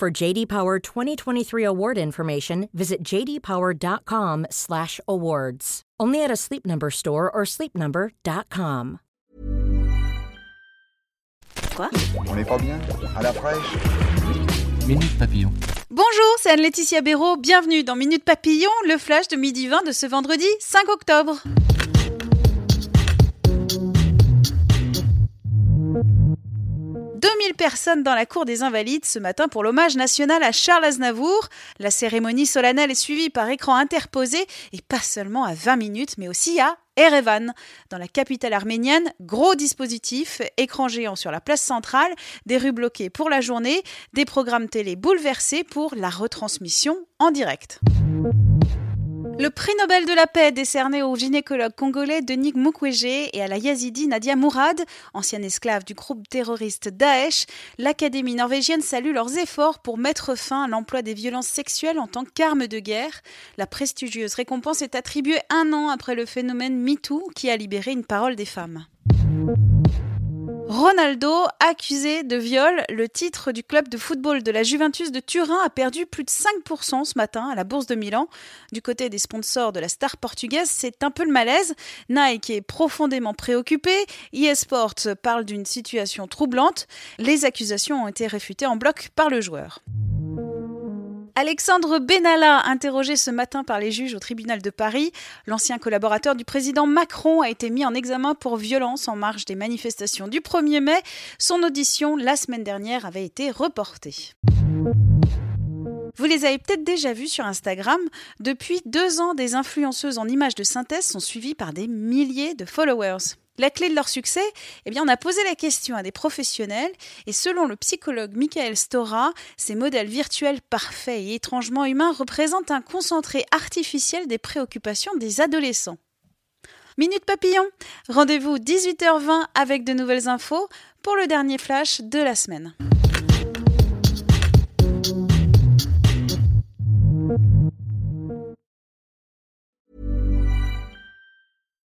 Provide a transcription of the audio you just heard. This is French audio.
For JD Power 2023 award information, visit jdpower.com/awards. Only at a Sleep Number store or sleepnumber.com. Quoi? On n'est pas bien? À la fraîche? Minute Papillon. Bonjour, c'est Anne-Laetitia Béraud. Bienvenue dans Minute Papillon, le flash de midi 20 de ce vendredi 5 octobre. « 2000 personnes dans la cour des Invalides ce matin pour l'hommage national à Charles Aznavour. La cérémonie solennelle est suivie par écran interposé et pas seulement à 20 minutes mais aussi à Erevan, dans la capitale arménienne, gros dispositif, écran géant sur la place centrale, des rues bloquées pour la journée, des programmes télé bouleversés pour la retransmission en direct. Le prix Nobel de la paix décerné au gynécologue congolais Denis Mukwege et à la yazidi Nadia Mourad, ancienne esclave du groupe terroriste Daesh, l'Académie norvégienne salue leurs efforts pour mettre fin à l'emploi des violences sexuelles en tant qu'arme de guerre. La prestigieuse récompense est attribuée un an après le phénomène MeToo qui a libéré une parole des femmes. Ronaldo, accusé de viol, le titre du club de football de la Juventus de Turin a perdu plus de 5% ce matin à la Bourse de Milan. Du côté des sponsors de la star portugaise, c'est un peu le malaise. Nike est profondément préoccupé. eSport parle d'une situation troublante. Les accusations ont été réfutées en bloc par le joueur. Alexandre Benalla, interrogé ce matin par les juges au tribunal de Paris, l'ancien collaborateur du président Macron a été mis en examen pour violence en marge des manifestations du 1er mai. Son audition la semaine dernière avait été reportée. Vous les avez peut-être déjà vus sur Instagram. Depuis deux ans, des influenceuses en images de synthèse sont suivies par des milliers de followers. La clé de leur succès, eh on a posé la question à des professionnels et selon le psychologue Michael Stora, ces modèles virtuels parfaits et étrangement humains représentent un concentré artificiel des préoccupations des adolescents. Minute Papillon, rendez-vous 18h20 avec de nouvelles infos pour le dernier flash de la semaine.